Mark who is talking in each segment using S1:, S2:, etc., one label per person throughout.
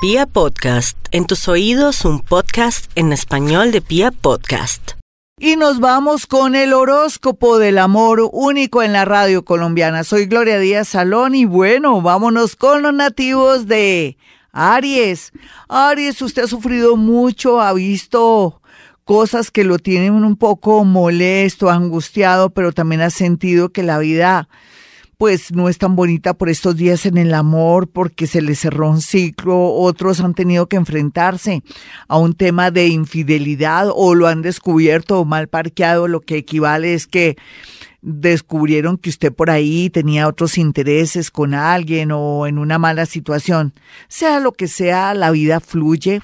S1: Pia Podcast, en tus oídos un podcast en español de Pia Podcast.
S2: Y nos vamos con el horóscopo del amor único en la radio colombiana. Soy Gloria Díaz Salón y bueno, vámonos con los nativos de Aries. Aries, usted ha sufrido mucho, ha visto cosas que lo tienen un poco molesto, angustiado, pero también ha sentido que la vida pues no es tan bonita por estos días en el amor, porque se les cerró un ciclo, otros han tenido que enfrentarse a un tema de infidelidad o lo han descubierto mal parqueado, lo que equivale es que descubrieron que usted por ahí tenía otros intereses con alguien o en una mala situación. Sea lo que sea, la vida fluye,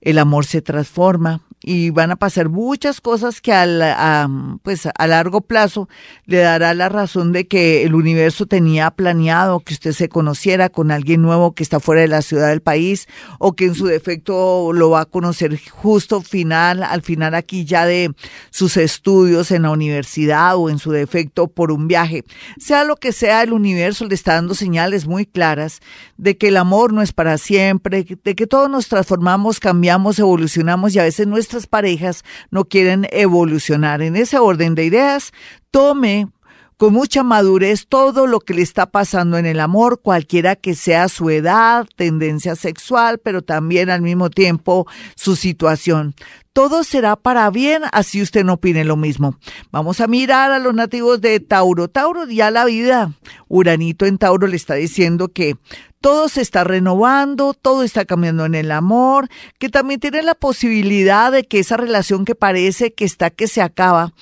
S2: el amor se transforma, y van a pasar muchas cosas que a, pues a largo plazo le dará la razón de que el universo tenía planeado que usted se conociera con alguien nuevo que está fuera de la ciudad del país o que en su defecto lo va a conocer justo final, al final aquí ya de sus estudios en la universidad o en su defecto por un viaje. Sea lo que sea, el universo le está dando señales muy claras de que el amor no es para siempre, de que todos nos transformamos, cambiamos, evolucionamos y a veces nuestra parejas no quieren evolucionar. En ese orden de ideas, tome con mucha madurez todo lo que le está pasando en el amor, cualquiera que sea su edad, tendencia sexual, pero también al mismo tiempo su situación. Todo será para bien, así usted no opine lo mismo. Vamos a mirar a los nativos de Tauro. Tauro, ya la vida. Uranito en Tauro le está diciendo que todo se está renovando, todo está cambiando en el amor, que también tiene la posibilidad de que esa relación que parece que está que se acaba,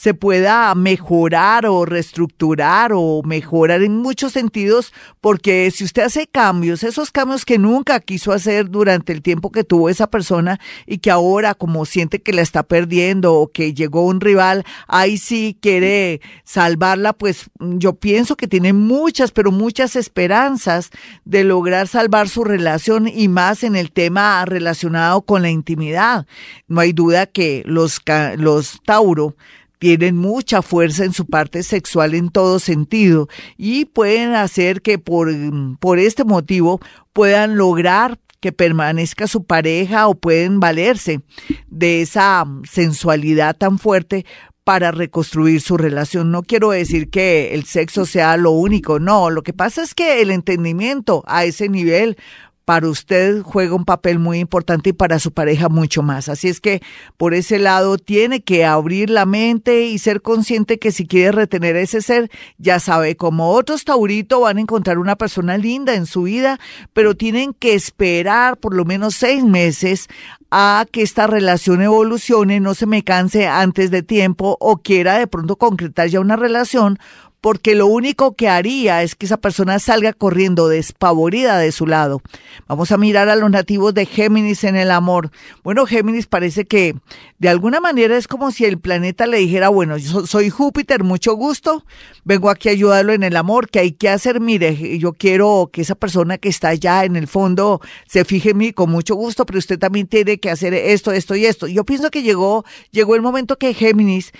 S2: se pueda mejorar o reestructurar o mejorar en muchos sentidos, porque si usted hace cambios, esos cambios que nunca quiso hacer durante el tiempo que tuvo esa persona y que ahora como siente que la está perdiendo o que llegó un rival, ahí sí quiere salvarla, pues yo pienso que tiene muchas, pero muchas esperanzas de lograr salvar su relación y más en el tema relacionado con la intimidad. No hay duda que los, los Tauro tienen mucha fuerza en su parte sexual en todo sentido y pueden hacer que por, por este motivo puedan lograr que permanezca su pareja o pueden valerse de esa sensualidad tan fuerte para reconstruir su relación. No quiero decir que el sexo sea lo único, no, lo que pasa es que el entendimiento a ese nivel para usted juega un papel muy importante y para su pareja mucho más. Así es que por ese lado tiene que abrir la mente y ser consciente que si quiere retener ese ser, ya sabe, como otros Taurito van a encontrar una persona linda en su vida, pero tienen que esperar por lo menos seis meses a que esta relación evolucione, no se me canse antes de tiempo o quiera de pronto concretar ya una relación porque lo único que haría es que esa persona salga corriendo despavorida de su lado. Vamos a mirar a los nativos de Géminis en el amor. Bueno, Géminis parece que de alguna manera es como si el planeta le dijera, bueno, yo soy Júpiter, mucho gusto, vengo aquí a ayudarlo en el amor, que hay que hacer, mire, yo quiero que esa persona que está allá en el fondo se fije en mí con mucho gusto, pero usted también tiene que hacer esto, esto y esto. Yo pienso que llegó, llegó el momento que Géminis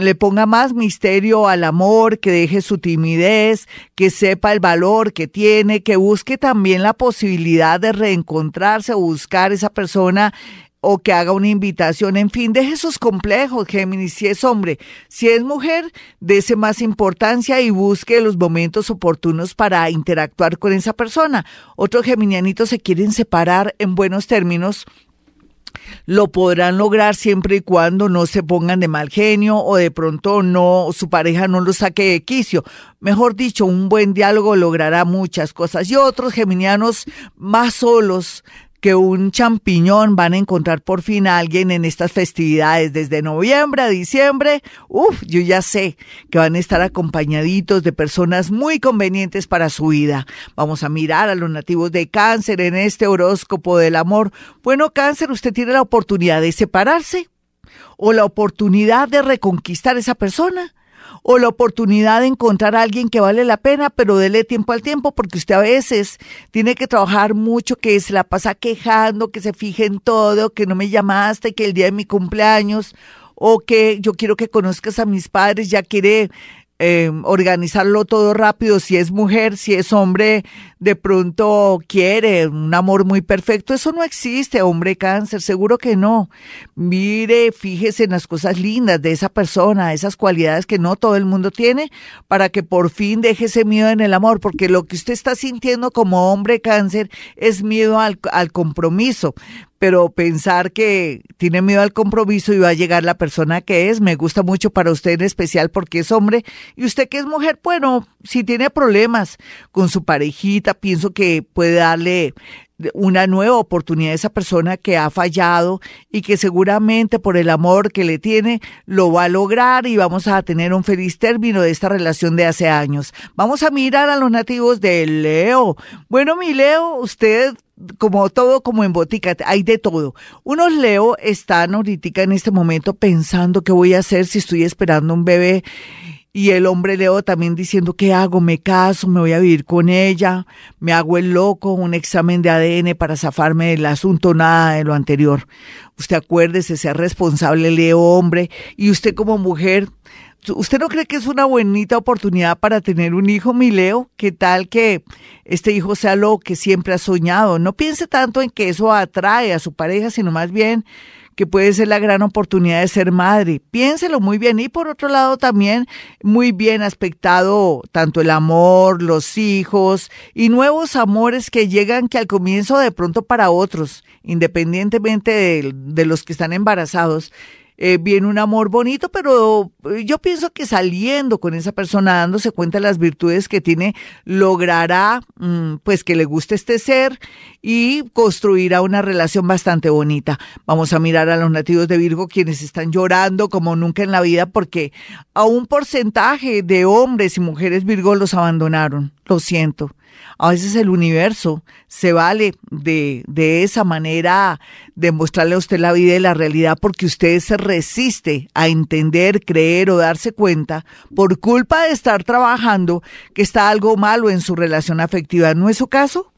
S2: le ponga más misterio al amor, que deje su timidez, que sepa el valor que tiene, que busque también la posibilidad de reencontrarse o buscar esa persona o que haga una invitación, en fin, deje sus complejos, Géminis, si es hombre, si es mujer, dése más importancia y busque los momentos oportunos para interactuar con esa persona. Otros geminianitos se quieren separar en buenos términos, lo podrán lograr siempre y cuando no se pongan de mal genio o de pronto no su pareja no lo saque de quicio. Mejor dicho, un buen diálogo logrará muchas cosas. Y otros geminianos más solos que un champiñón van a encontrar por fin a alguien en estas festividades desde noviembre a diciembre. Uf, yo ya sé que van a estar acompañaditos de personas muy convenientes para su vida. Vamos a mirar a los nativos de cáncer en este horóscopo del amor. Bueno, cáncer, usted tiene la oportunidad de separarse o la oportunidad de reconquistar esa persona o la oportunidad de encontrar a alguien que vale la pena, pero dele tiempo al tiempo, porque usted a veces tiene que trabajar mucho, que se la pasa quejando, que se fije en todo, que no me llamaste, que el día de mi cumpleaños, o que yo quiero que conozcas a mis padres, ya quiere eh, organizarlo todo rápido, si es mujer, si es hombre, de pronto quiere un amor muy perfecto. Eso no existe, hombre cáncer, seguro que no. Mire, fíjese en las cosas lindas de esa persona, esas cualidades que no todo el mundo tiene, para que por fin deje ese miedo en el amor, porque lo que usted está sintiendo como hombre cáncer es miedo al, al compromiso pero pensar que tiene miedo al compromiso y va a llegar la persona que es, me gusta mucho para usted en especial porque es hombre. Y usted que es mujer, bueno, si tiene problemas con su parejita, pienso que puede darle una nueva oportunidad a esa persona que ha fallado y que seguramente por el amor que le tiene lo va a lograr y vamos a tener un feliz término de esta relación de hace años. Vamos a mirar a los nativos de Leo. Bueno, mi Leo, usted como todo, como en botica, hay de todo. Unos Leo están ahorita en este momento pensando qué voy a hacer si estoy esperando un bebé. Y el hombre Leo también diciendo, ¿qué hago? ¿Me caso? ¿Me voy a vivir con ella? ¿Me hago el loco? ¿Un examen de ADN para zafarme del asunto? Nada de lo anterior. Usted acuérdese, sea responsable, Leo hombre. Y usted como mujer, ¿Usted no cree que es una bonita oportunidad para tener un hijo, mi Leo? ¿Qué tal que este hijo sea lo que siempre ha soñado? No piense tanto en que eso atrae a su pareja, sino más bien que puede ser la gran oportunidad de ser madre. Piénselo muy bien. Y por otro lado también muy bien aspectado tanto el amor, los hijos y nuevos amores que llegan que al comienzo de pronto para otros, independientemente de, de los que están embarazados, eh, viene un amor bonito, pero eh, yo pienso que saliendo con esa persona, dándose cuenta de las virtudes que tiene, logrará mm, pues que le guste este ser y construirá una relación bastante bonita. Vamos a mirar a los nativos de Virgo quienes están llorando como nunca en la vida porque a un porcentaje de hombres y mujeres Virgo los abandonaron. Lo siento. A veces el universo se vale de, de esa manera de mostrarle a usted la vida y la realidad porque usted se resiste a entender, creer o darse cuenta por culpa de estar trabajando que está algo malo en su relación afectiva. ¿No es su caso?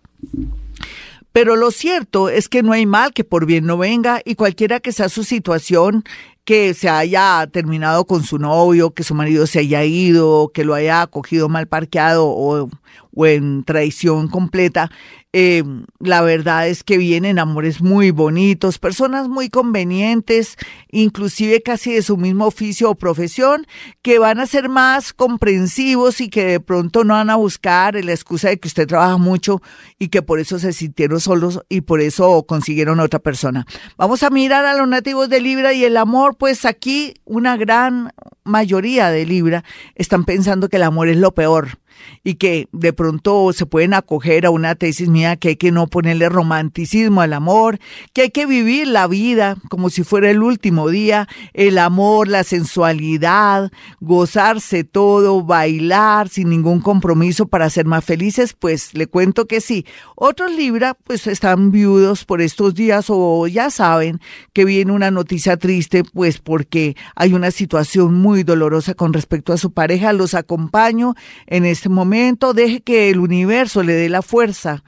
S2: Pero lo cierto es que no hay mal que por bien no venga y cualquiera que sea su situación, que se haya terminado con su novio, que su marido se haya ido, que lo haya cogido mal parqueado o, o en traición completa, eh, la verdad es que vienen amores muy bonitos, personas muy convenientes, inclusive casi de su mismo oficio o profesión, que van a ser más comprensivos y que de pronto no van a buscar la excusa de que usted trabaja mucho y que por eso se sintieron solos y por eso consiguieron otra persona. Vamos a mirar a los nativos de Libra y el amor, pues aquí una gran mayoría de Libra están pensando que el amor es lo peor y que de pronto se pueden acoger a una tesis mía que hay que no ponerle romanticismo al amor, que hay que vivir la vida como si fuera el último día, el amor, la sensualidad, gozarse todo, bailar sin ningún compromiso para ser más felices, pues le cuento que sí. Otros Libra pues están viudos por estos días o ya saben que viene una noticia triste pues porque hay una situación muy dolorosa con respecto a su pareja. Los acompaño en este momento, deje que el universo le dé la fuerza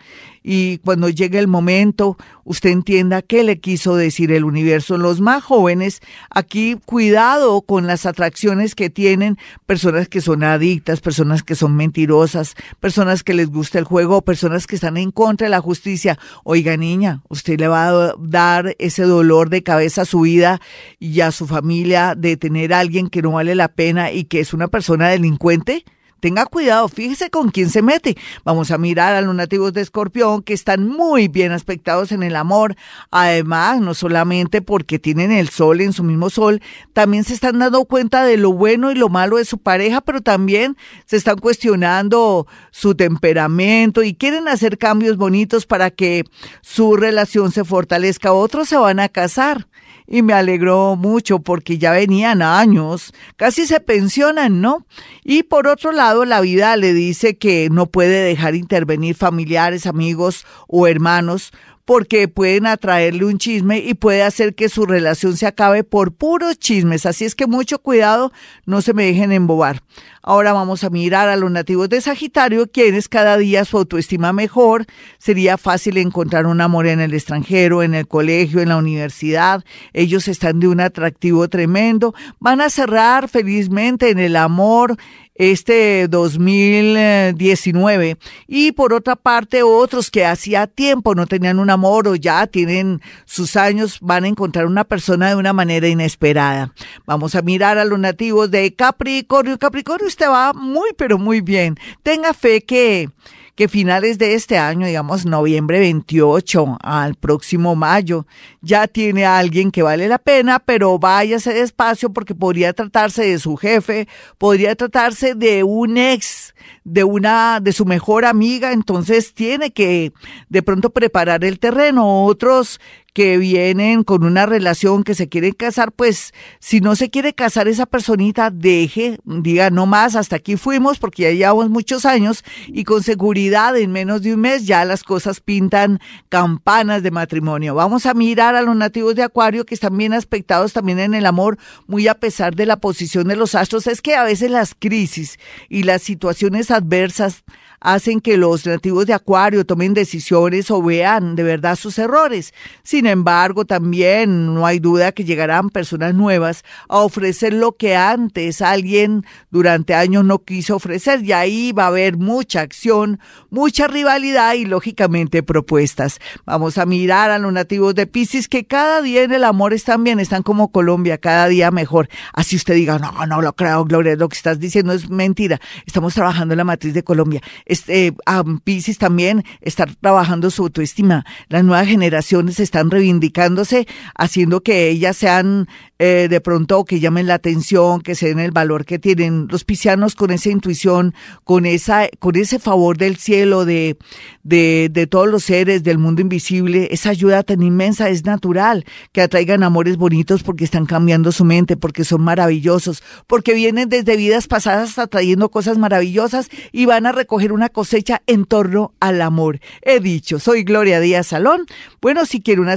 S2: y cuando llegue el momento usted entienda qué le quiso decir el universo. Los más jóvenes, aquí cuidado con las atracciones que tienen personas que son adictas, personas que son mentirosas, personas que les gusta el juego, personas que están en contra de la justicia. Oiga niña, usted le va a dar ese dolor de cabeza a su vida y a su familia de tener a alguien que no vale la pena y que es una persona delincuente. Tenga cuidado, fíjese con quién se mete. Vamos a mirar a los nativos de Escorpión que están muy bien aspectados en el amor. Además, no solamente porque tienen el sol en su mismo sol, también se están dando cuenta de lo bueno y lo malo de su pareja, pero también se están cuestionando su temperamento y quieren hacer cambios bonitos para que su relación se fortalezca. Otros se van a casar y me alegró mucho porque ya venían años, casi se pensionan, ¿no? Y por otro lado, la vida le dice que no puede dejar intervenir familiares, amigos o hermanos porque pueden atraerle un chisme y puede hacer que su relación se acabe por puros chismes. Así es que mucho cuidado, no se me dejen embobar. Ahora vamos a mirar a los nativos de Sagitario, quienes cada día su autoestima mejor. Sería fácil encontrar un amor en el extranjero, en el colegio, en la universidad. Ellos están de un atractivo tremendo. Van a cerrar felizmente en el amor este 2019 y por otra parte otros que hacía tiempo no tenían un amor o ya tienen sus años van a encontrar una persona de una manera inesperada. Vamos a mirar a los nativos de Capricornio. Capricornio usted va muy pero muy bien. Tenga fe que que finales de este año, digamos noviembre 28 al próximo mayo, ya tiene a alguien que vale la pena, pero váyase despacio porque podría tratarse de su jefe, podría tratarse de un ex, de una, de su mejor amiga, entonces tiene que de pronto preparar el terreno. Otros que vienen con una relación, que se quieren casar, pues si no se quiere casar esa personita, deje, diga no más, hasta aquí fuimos porque ya llevamos muchos años y con seguridad en menos de un mes ya las cosas pintan campanas de matrimonio. Vamos a mirar a los nativos de Acuario que están bien aspectados también en el amor, muy a pesar de la posición de los astros. Es que a veces las crisis y las situaciones adversas hacen que los nativos de Acuario tomen decisiones o vean de verdad sus errores. Sin embargo, también no hay duda que llegarán personas nuevas a ofrecer lo que antes alguien durante años no quiso ofrecer y ahí va a haber mucha acción, mucha rivalidad y lógicamente propuestas. Vamos a mirar a los nativos de Pisces que cada día en el amor están bien, están como Colombia, cada día mejor. Así usted diga, no, no lo creo, Gloria, lo que estás diciendo es mentira. Estamos trabajando en la matriz de Colombia este, a Pisces también está trabajando su autoestima. Las nuevas generaciones están reivindicándose, haciendo que ellas sean eh, de pronto que llamen la atención, que se den el valor que tienen los piscianos con esa intuición, con esa, con ese favor del cielo, de, de, de todos los seres del mundo invisible, esa ayuda tan inmensa es natural que atraigan amores bonitos porque están cambiando su mente, porque son maravillosos, porque vienen desde vidas pasadas atrayendo cosas maravillosas y van a recoger una cosecha en torno al amor. He dicho, soy Gloria Díaz Salón. Bueno, si quiere una